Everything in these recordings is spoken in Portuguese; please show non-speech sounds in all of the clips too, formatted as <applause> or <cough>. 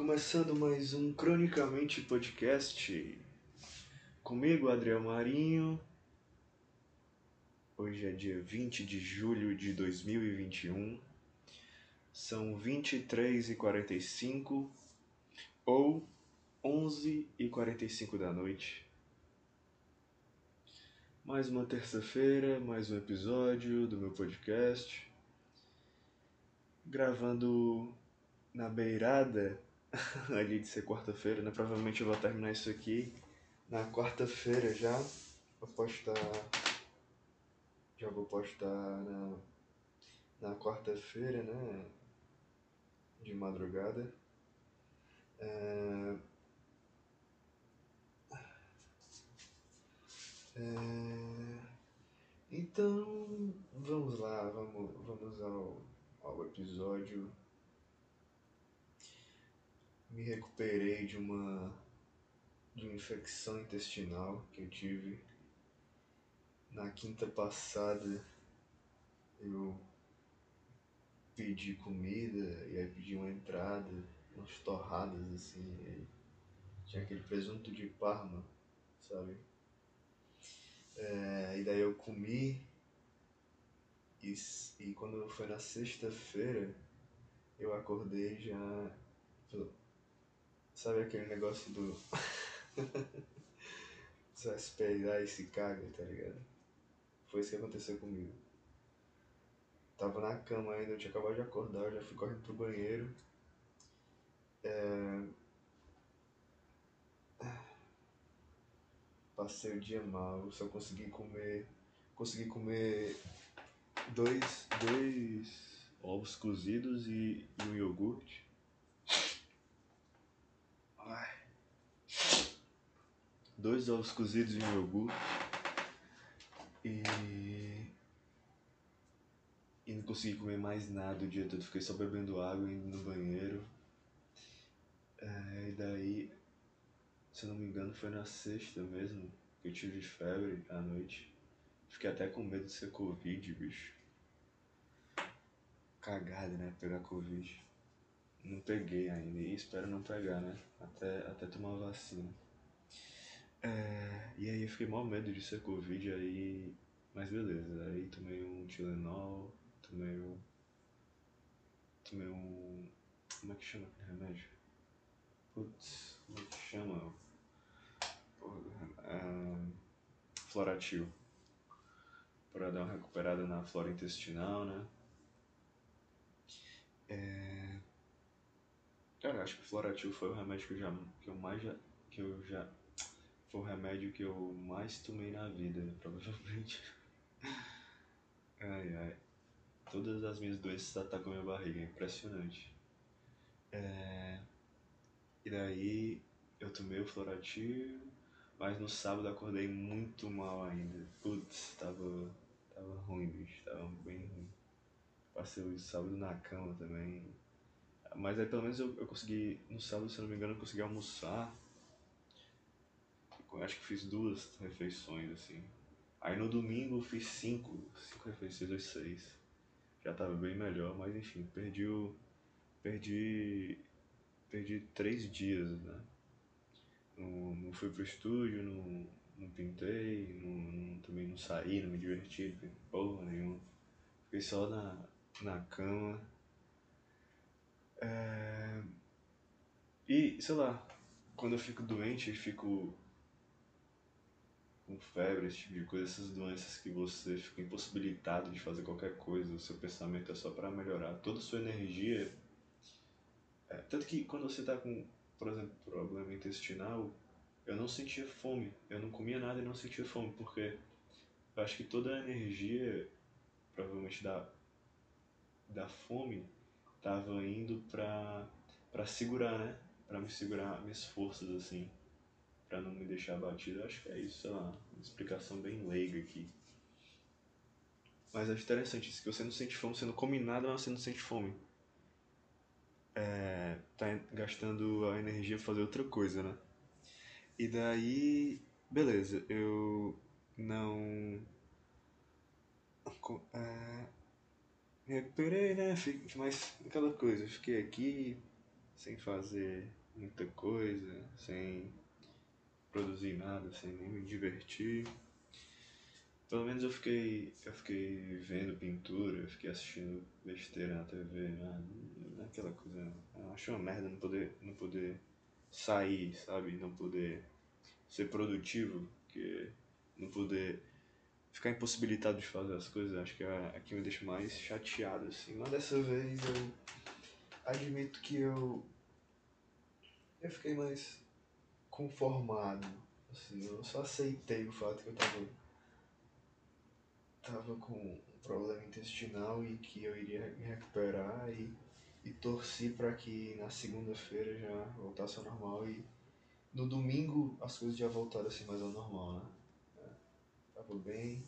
Começando mais um Cronicamente Podcast. Comigo, Adriel Marinho. Hoje é dia 20 de julho de 2021. São 23h45 ou 11h45 da noite. Mais uma terça-feira, mais um episódio do meu podcast. Gravando na beirada <laughs> ali de ser quarta-feira, né? Provavelmente eu vou terminar isso aqui na quarta-feira já. Vou postar. Já vou postar na, na quarta-feira, né? De madrugada. É... É... Então, vamos lá, vamos, vamos ao, ao episódio me recuperei de uma de uma infecção intestinal que eu tive na quinta passada. Eu pedi comida e aí pedi uma entrada, umas torradas assim, tinha aquele presunto de Parma, sabe? É, e daí eu comi e, e quando foi na sexta-feira eu acordei já Sabe aquele negócio do. <laughs> Você vai se peidar e se caga, tá ligado? Foi isso que aconteceu comigo. Tava na cama ainda, eu tinha acabado de acordar, eu já fui correndo pro banheiro. É... Passei o dia mal, só consegui comer. Consegui comer dois, dois ovos cozidos e, e um iogurte. Dois ovos cozidos em iogurte e e não consegui comer mais nada o dia todo, fiquei só bebendo água indo no banheiro. É, e daí, se eu não me engano, foi na sexta mesmo que eu tive febre à noite. Fiquei até com medo de ser Covid, bicho. Cagada, né? Pegar Covid. Não peguei ainda e espero não pegar, né? Até, até tomar vacina. É, e aí eu fiquei mal medo de ser Covid, aí. Mas beleza, aí tomei um Tilenol, tomei um. Tomei um. Como é que chama aquele remédio? Putz, como é que chama? É, Floratil. Pra dar uma recuperada na flora intestinal, né? É... Cara, acho que Floratil foi o remédio que eu, já, que eu mais já. que eu já foi o remédio que eu mais tomei na vida, <laughs> provavelmente. Ai, ai. Todas as minhas doenças atacam minha barriga, é impressionante. É... E daí eu tomei o Floratil, mas no sábado acordei muito mal ainda. Putz, tava, tava ruim, bicho, tava bem ruim. Passei o sábado na cama também. Mas aí pelo menos eu, eu consegui, no sábado, se não me engano, eu consegui almoçar acho que fiz duas refeições, assim. Aí no domingo eu fiz cinco, cinco refeições, ou seis. Já tava bem melhor, mas enfim, perdi o. Perdi. Perdi três dias, né? Não, não fui pro estúdio, não, não pintei, não, não, também não saí, não me diverti, porra nenhuma. Fiquei só na, na cama. É... E, sei lá, quando eu fico doente, eu fico com febre, esse tipo de coisa, essas doenças que você fica impossibilitado de fazer qualquer coisa, o seu pensamento é só para melhorar. Toda a sua energia. É, tanto que quando você tá com, por exemplo, problema intestinal, eu não sentia fome. Eu não comia nada e não sentia fome, porque eu acho que toda a energia, provavelmente da, da fome, tava indo pra, pra segurar, né? Pra me segurar minhas forças, assim para não me deixar abatido. Acho que é isso, sei lá, uma explicação bem leiga aqui. Mas acho interessante isso, que você não sente fome, você não come nada, mas você não sente fome. É, tá gastando a energia pra fazer outra coisa, né? E daí, beleza, eu não. É, me recuperei, né? Mas aquela coisa, fiquei aqui sem fazer muita coisa, sem produzir nada, sem nem me divertir. Pelo menos eu fiquei, eu fiquei vendo pintura, eu fiquei assistindo besteira na TV, né? aquela coisa. Eu acho uma merda não poder, não poder sair, sabe? Não poder ser produtivo, porque não poder ficar impossibilitado de fazer as coisas, acho que é a que me deixa mais chateado, assim. Mas dessa vez eu admito que eu eu fiquei mais conformado, assim, eu só aceitei o fato que eu tava tava com um problema intestinal e que eu iria me recuperar e, e torci para que na segunda-feira já voltasse ao normal e no domingo as coisas já voltaram assim mais ao normal, né? É, tava bem,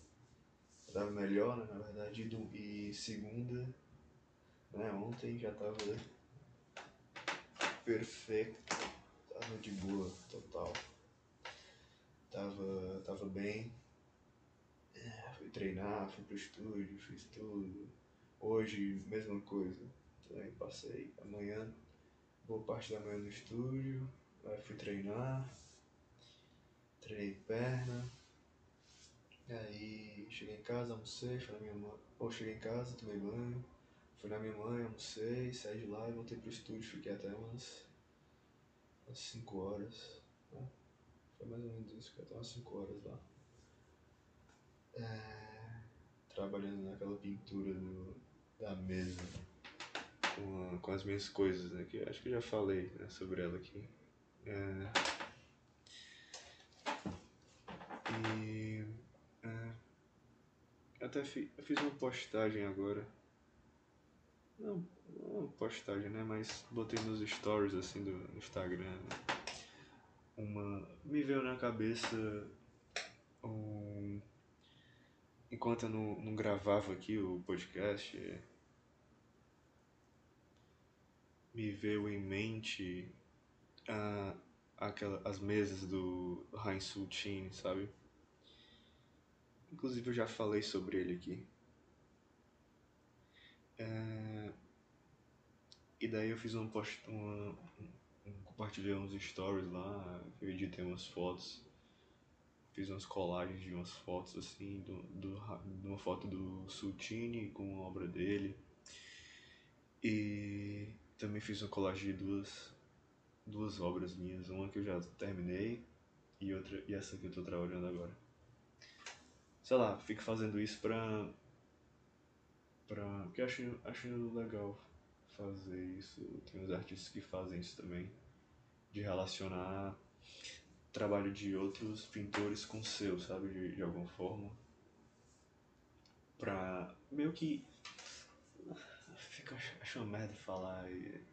tava melhor, né, na verdade, e, e segunda, né, ontem já tava perfeito, tava de boa, total. Tava, tava bem, fui treinar, fui pro estúdio, fiz tudo. Hoje, mesma coisa. Também passei amanhã, boa parte da manhã no estúdio, aí fui treinar, treinei perna, aí cheguei em casa, almocei, fui na minha mãe. Ou cheguei em casa, tomei banho, fui na minha mãe, almocei, saí de lá e voltei pro estúdio, fiquei até umas, umas 5 horas. Né? Foi mais ou menos isso, fiquei até umas 5 horas lá é, trabalhando naquela pintura do, da mesa com, a, com as minhas coisas, né? Que acho que eu já falei né, sobre ela aqui. É, e é, até fi, eu fiz uma postagem agora. Não, não uma postagem, né? Mas botei nos stories assim do Instagram. Né? Uma. Me veio na cabeça um enquanto eu não, não gravava aqui o podcast, me veio em mente uh, aquela, as mesas do Heinz Sultin, sabe? Inclusive eu já falei sobre ele aqui. Uh, e daí eu fiz um post, um, compartilhei uns stories lá, eu editei umas fotos fiz umas colagens de umas fotos assim, do, do, de uma foto do Sultini com a obra dele. E também fiz uma colagem de duas, duas obras minhas, uma que eu já terminei e outra e essa que eu estou trabalhando agora. Sei lá, fico fazendo isso pra. pra porque eu acho, acho legal fazer isso. Tem uns artistas que fazem isso também. De relacionar trabalho de outros pintores com o seu, sabe? De, de alguma forma. Pra meio que. Fica, acho uma merda falar e,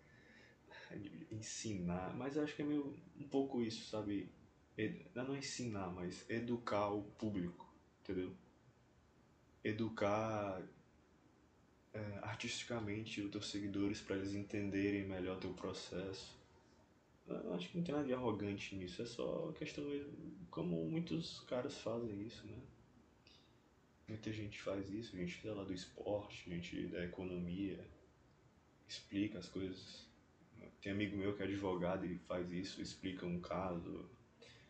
ensinar, mas eu acho que é meio um pouco isso, sabe? Ed, não ensinar, mas educar o público, entendeu? Educar é, artisticamente os teus seguidores para eles entenderem melhor teu processo eu acho que não tem nada de arrogante nisso, é só questão como muitos caras fazem isso, né? Muita gente faz isso, gente lá do esporte, gente da economia, explica as coisas. Tem amigo meu que é advogado e faz isso, explica um caso,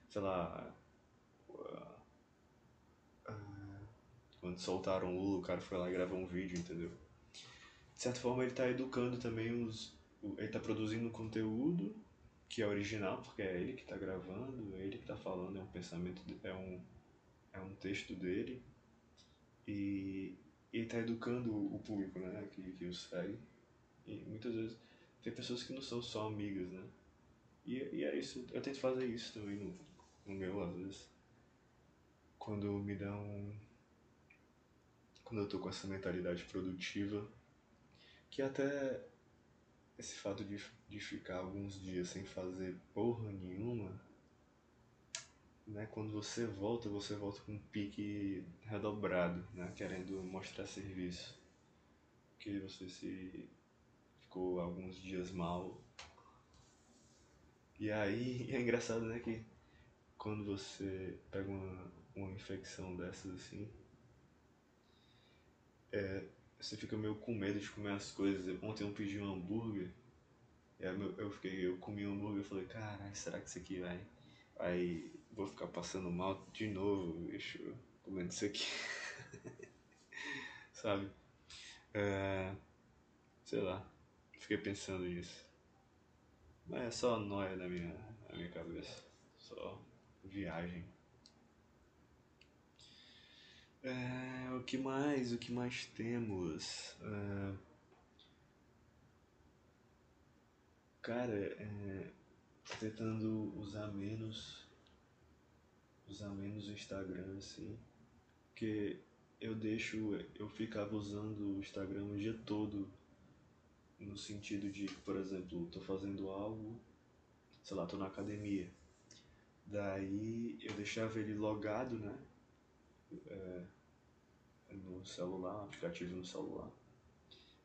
sei lá. Uh, uh, quando soltaram o Lula, o cara foi lá e gravou um vídeo, entendeu? De certa forma ele está educando também os. Ele está produzindo conteúdo que é original, porque é ele que está gravando, é ele que está falando, é um pensamento, é um, é um texto dele. E ele está educando o público, né, que, que o segue. E muitas vezes tem pessoas que não são só amigas, né. E, e é isso, eu tento fazer isso também no, no meu, às vezes. Quando me dão. Quando eu tô com essa mentalidade produtiva, que até esse fato de, de ficar alguns dias sem fazer porra nenhuma, né? Quando você volta, você volta com um pique redobrado, né? Querendo mostrar serviço. Que você se ficou alguns dias mal. E aí <laughs> é engraçado, né, que quando você pega uma, uma infecção dessas assim, é, você fica meio com medo de comer as coisas. Ontem eu pedi um hambúrguer eu fiquei, eu comi um hambúrguer e falei, caralho, será que isso aqui vai. Aí vou ficar passando mal de novo, bicho, comendo isso aqui. <laughs> Sabe? É, sei lá, fiquei pensando nisso. Mas é só nóia na minha, na minha cabeça. Só viagem. É, o que mais? O que mais temos? É, cara, é, tentando usar menos usar menos o Instagram assim porque eu deixo eu ficava usando o Instagram o dia todo no sentido de por exemplo tô fazendo algo sei lá tô na academia daí eu deixava ele logado né é, no celular aplicativo no celular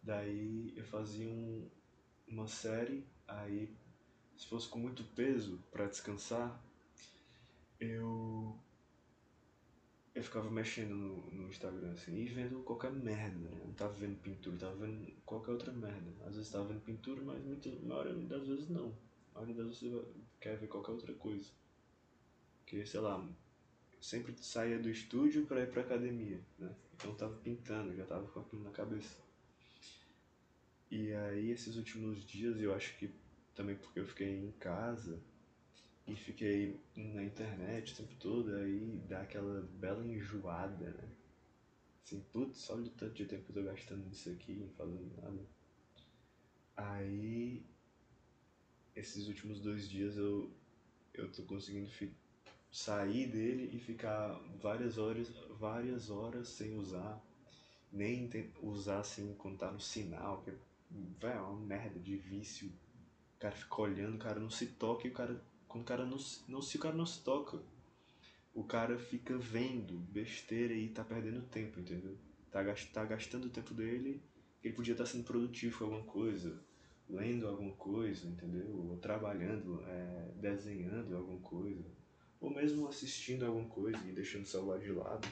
daí eu fazia um, uma série aí se fosse com muito peso para descansar, eu eu ficava mexendo no, no Instagram assim e vendo qualquer merda, né? Não tava vendo pintura, tava vendo qualquer outra merda. Às vezes tava vendo pintura, mas muita, maioria das vezes não. A maioria das vezes você quer ver qualquer outra coisa. Porque, sei lá, sempre saía do estúdio para ir pra academia, né? Então eu tava pintando, já tava com aquilo na cabeça. E aí esses últimos dias eu acho que também porque eu fiquei em casa e fiquei na internet o tempo todo, aí dá aquela bela enjoada, né? Assim, putz, olha o tanto de tempo eu tô gastando nisso aqui, fazendo nada. Aí, esses últimos dois dias eu, eu tô conseguindo sair dele e ficar várias horas, várias horas sem usar, nem usar assim quando tá no sinal, que é uma merda de vício cara fica olhando, o cara não se toca e o cara. Quando o cara não, não se o cara não se toca, o cara fica vendo besteira e tá perdendo tempo, entendeu? Tá, tá gastando o tempo dele, ele podia estar tá sendo produtivo com alguma coisa, lendo alguma coisa, entendeu? Ou trabalhando, é, desenhando alguma coisa. Ou mesmo assistindo alguma coisa e deixando o celular de lado.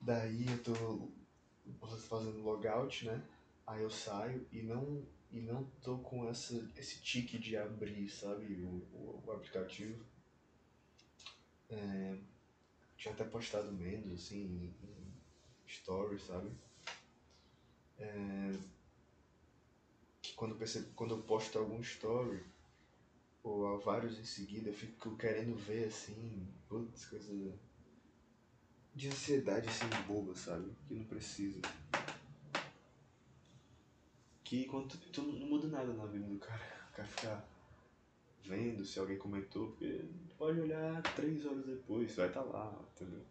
Daí eu tô fazendo logout, né? Aí eu saio e não e não tô com essa, esse tique de abrir, sabe, o, o, o aplicativo. É, tinha até postado menos, assim, em, em stories, sabe? É, que quando, percebo, quando eu posto algum story, vários em seguida, eu fico querendo ver, assim, putz, coisa de ansiedade, assim, boba, sabe? Que não precisa que quando tu, não muda nada na vida do cara. O cara ficar vendo se alguém comentou, porque pode olhar três horas depois, vai estar tá lá, entendeu?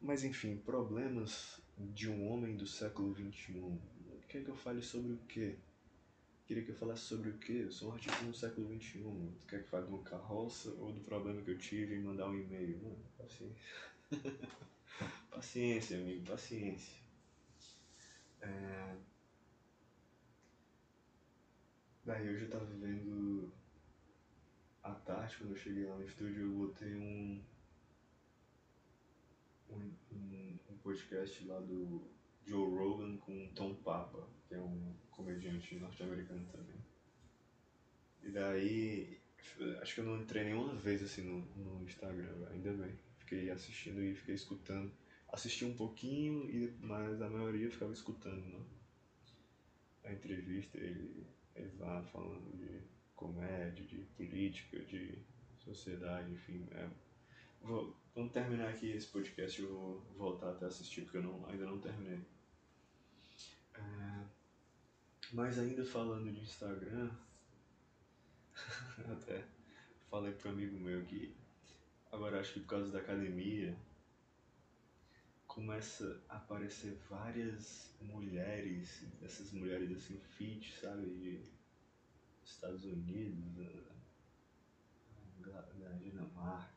Mas enfim, problemas de um homem do século XXI. Quer que eu fale sobre o quê? Queria que eu falasse sobre o quê? Eu sou um artista no século XXI. Tu quer que fale de uma carroça ou do problema que eu tive em mandar um e-mail? Mano, paciência. <laughs> paciência, amigo, paciência. É... Daí eu já tava vendo à tarde, quando eu cheguei lá no estúdio, eu botei um, um, um podcast lá do Joe Rogan com Tom Papa, que é um comediante norte-americano também. E daí, acho que eu não entrei nenhuma vez assim no, no Instagram, ainda bem. Fiquei assistindo e fiquei escutando. Assisti um pouquinho, e, mas a maioria ficava escutando né? a entrevista. Ele eles lá falando de comédia, de política, de sociedade, enfim. É, vou, quando terminar aqui esse podcast eu vou voltar até assistir, porque eu não, ainda não terminei. É, mas ainda falando de Instagram, <laughs> até falei para um amigo meu que agora acho que por causa da academia começa a aparecer várias mulheres, essas mulheres assim fit, sabe, de Estados Unidos, da, da Dinamarca,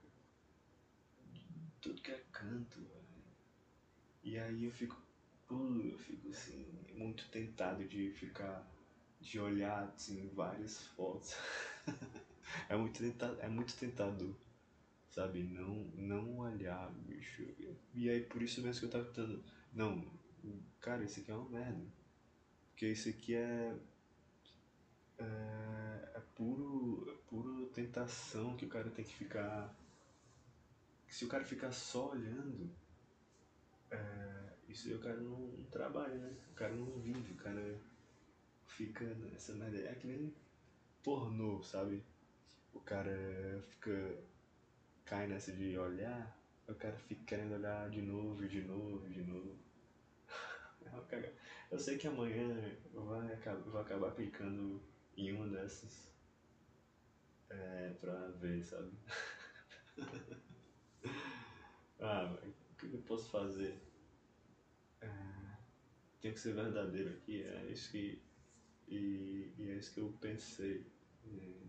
tudo que é canto. E aí eu fico, eu fico assim, muito tentado de ficar, de olhar assim várias fotos. <laughs> é muito tentado, é muito tentador sabe? Não, não olhar, bicho. E aí por isso mesmo que eu tava tentando. Não, cara, isso aqui é uma merda. Porque isso aqui é. É, é puro, é puro tentação que o cara tem que ficar. Se o cara ficar só olhando, é, isso aí o cara não, não trabalha, né? O cara não vive, o cara fica nessa merda. É que nem pornô, sabe? O cara fica. cai nessa de olhar, o cara fica querendo olhar de novo, de novo, de novo. <laughs> Eu sei que amanhã vai, acabar, vou acabar clicando em uma dessas é, pra ver, sabe? <laughs> ah, o que eu posso fazer? Tem que ser verdadeiro aqui, é isso que. E, e é isso que eu pensei. <laughs>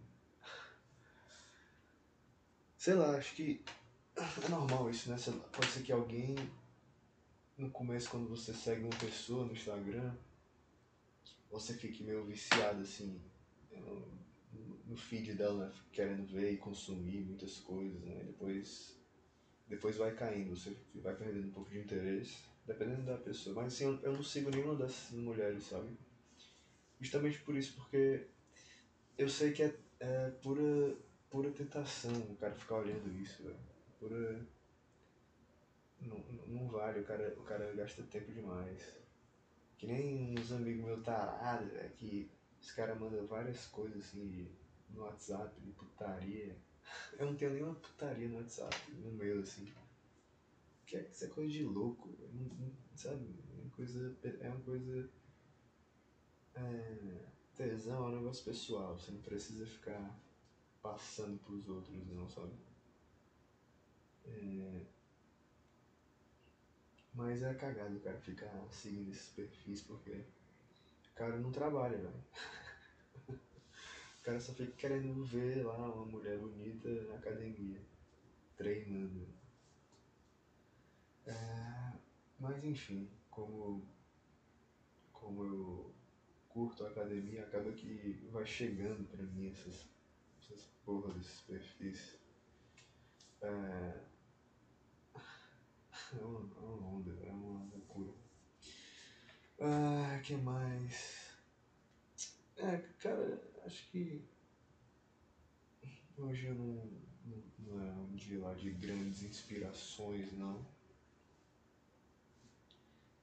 Sei lá, acho que é normal isso, né? Pode ser que alguém no começo quando você segue uma pessoa no Instagram, você fique meio viciado assim no, feed dela, querendo ver e consumir muitas coisas, né? Depois, depois vai caindo, você vai perdendo um pouco de interesse, dependendo da pessoa. Mas assim, eu, não sigo nenhuma dessas mulheres, sabe? Justamente por isso, porque eu sei que é, é pura, pura tentação o cara ficar olhando isso, velho. Pura não, não vale, o cara, o cara gasta tempo demais. Que nem uns amigos meus tarados, é que os caras mandam várias coisas assim no WhatsApp, de putaria. Eu não tenho nenhuma putaria no WhatsApp, no meu assim. Que é, isso é coisa de louco, não, não, sabe? É uma coisa. É uma coisa. É, tesão é um negócio pessoal, você não precisa ficar passando pros outros não, sabe? É, mas é cagado o cara ficar seguindo esses perfis porque o cara não trabalha, velho. Cara só fica querendo ver lá uma mulher bonita na academia, treinando. É, mas enfim, como, como eu curto a academia, acaba que vai chegando pra mim essas, essas porra desses perfis. É, é uma, é uma onda, é uma loucura. Ah, que mais? É, cara, acho que hoje eu não, não, não é um dia lá de grandes inspirações, não.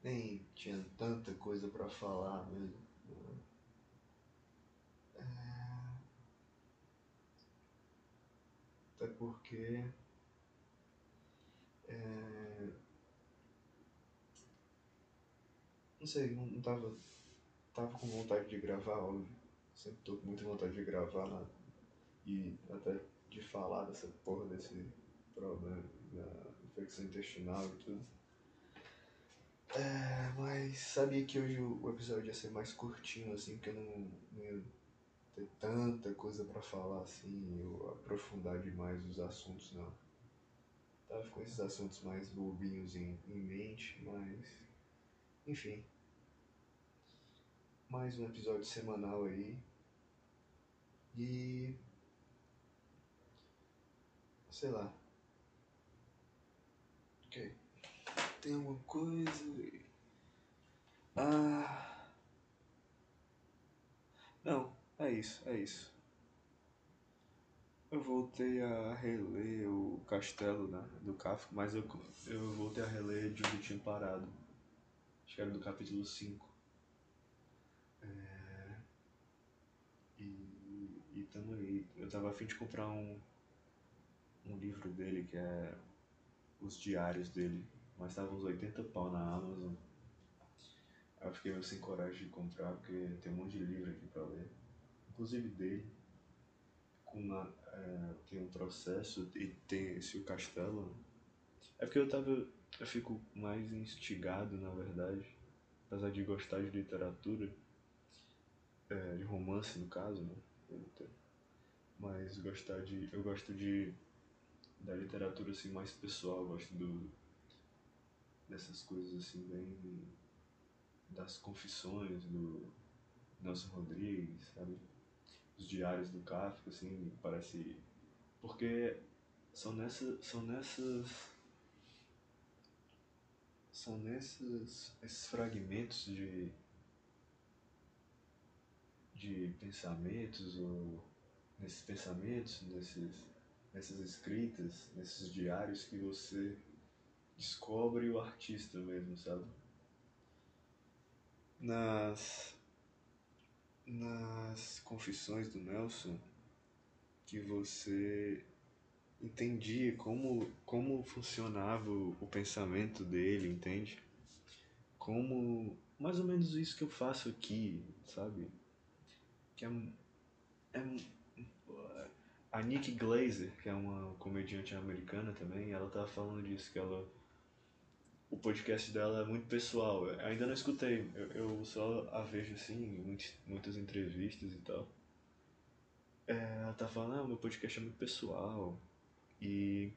Nem tinha tanta coisa para falar mesmo. É... Até porque é... Não sei, não, tava, tava com vontade de gravar, óbvio. Sempre tô com muita vontade de gravar né? e até de falar dessa porra desse problema da infecção intestinal e tudo. É, mas sabia que hoje o episódio ia ser mais curtinho, assim, porque eu não, não ia ter tanta coisa para falar, assim, eu aprofundar demais os assuntos, não tava com esses assuntos mais bobinhos em, em mente, mas. Enfim. Mais um episódio semanal aí. E. Sei lá. Ok. Tem alguma coisa. Ah. Não, é isso, é isso. Eu voltei a reler o Castelo né, do Kafka, mas eu, eu voltei a reler de onde tinha parado. Acho que era do capítulo 5. É... E, e tamo aí. Eu tava afim de comprar um, um livro dele que é os diários dele, mas tava uns 80 pau na Amazon. Aí eu fiquei meio sem coragem de comprar porque tem um monte de livro aqui pra ler, inclusive dele com uma, é, tem um processo e tem esse o castelo. É porque eu tava. Eu fico mais instigado, na verdade, apesar de gostar de literatura, é, de romance no caso, né? Mas gostar de. Eu gosto de. da literatura assim mais pessoal, eu gosto do. dessas coisas assim bem. das confissões do Nelson Rodrigues, sabe? os diários do Kafka, assim, parece. Porque são nessas. São nessas. São nesses esses fragmentos de. de pensamentos ou nesses pensamentos, nesses, nessas escritas, nesses diários que você descobre o artista mesmo, sabe? Nas nas confissões do Nelson que você entendia como, como funcionava o, o pensamento dele, entende? Como mais ou menos isso que eu faço aqui, sabe? Que é, é a Nick Glazer, que é uma comediante americana também, ela tava falando disso, que ela o podcast dela é muito pessoal. Eu ainda não escutei, eu, eu só a vejo assim, muitas, muitas entrevistas e tal. É, ela tá falando, ah, meu podcast é muito pessoal. E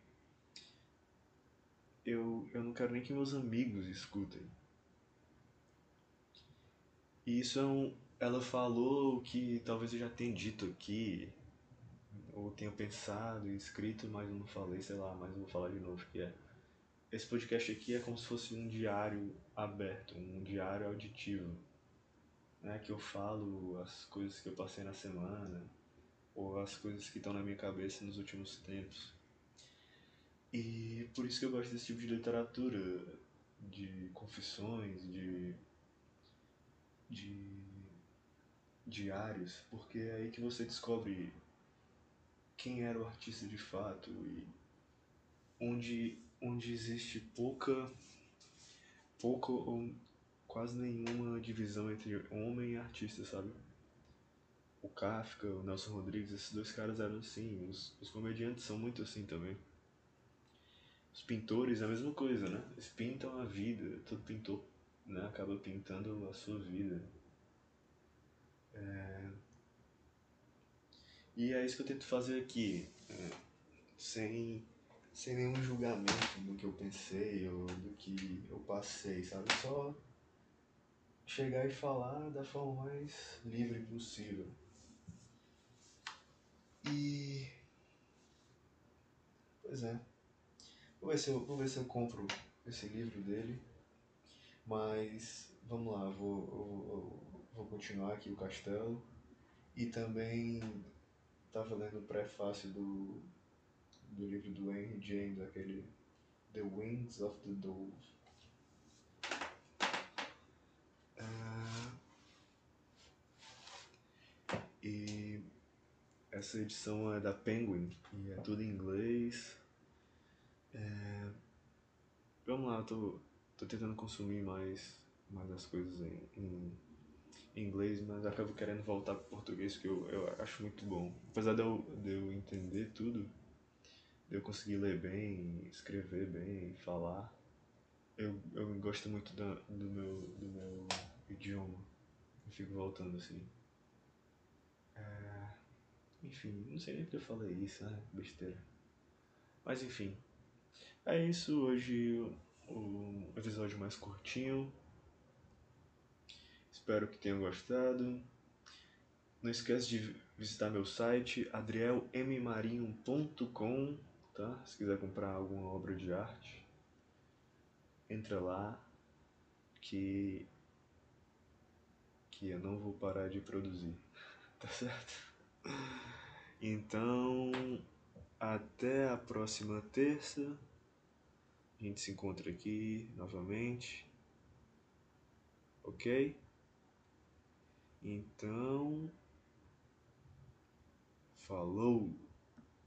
eu, eu não quero nem que meus amigos escutem. E isso é um. Ela falou que talvez eu já tenha dito aqui, ou tenha pensado e escrito, mas não falei, sei lá, mas vou falar de novo, que é esse podcast aqui é como se fosse um diário aberto, um diário auditivo, né? Que eu falo as coisas que eu passei na semana ou as coisas que estão na minha cabeça nos últimos tempos. E por isso que eu gosto desse tipo de literatura, de confissões, de de diários, porque é aí que você descobre quem era o artista de fato e onde onde existe pouca, pouca ou quase nenhuma divisão entre homem e artista, sabe? O Kafka, o Nelson Rodrigues, esses dois caras eram assim, os, os comediantes são muito assim também. Os pintores a mesma coisa, né? Eles pintam a vida, todo pintor né, acaba pintando a sua vida. É... E é isso que eu tento fazer aqui, é, sem sem nenhum julgamento do que eu pensei ou do que eu passei, sabe? Só chegar e falar da forma mais livre possível. E. Pois é. Vou ver se eu, vou ver se eu compro esse livro dele. Mas vamos lá, vou, vou, vou continuar aqui o castelo. E também estava lendo o prefácio do do livro do Henry James, aquele The Wings of the Dove. Uh, e essa edição é da Penguin e é tudo em inglês. É, vamos lá, tô, tô tentando consumir mais, mais as coisas em, em inglês, mas acabo querendo voltar para português que eu, eu acho muito bom. Apesar de eu, de eu entender tudo, eu conseguir ler bem, escrever bem, falar. Eu, eu gosto muito do, do, meu, do meu idioma. Eu fico voltando assim. É... Enfim, não sei nem porque eu falei isso, né? Besteira. Mas enfim. É isso. Hoje o episódio mais curtinho. Espero que tenham gostado. Não esquece de visitar meu site adrielmmarinho.com tá? Se quiser comprar alguma obra de arte, entra lá que que eu não vou parar de produzir, <laughs> tá certo? Então, até a próxima terça. A gente se encontra aqui novamente. Ok? Então, falou!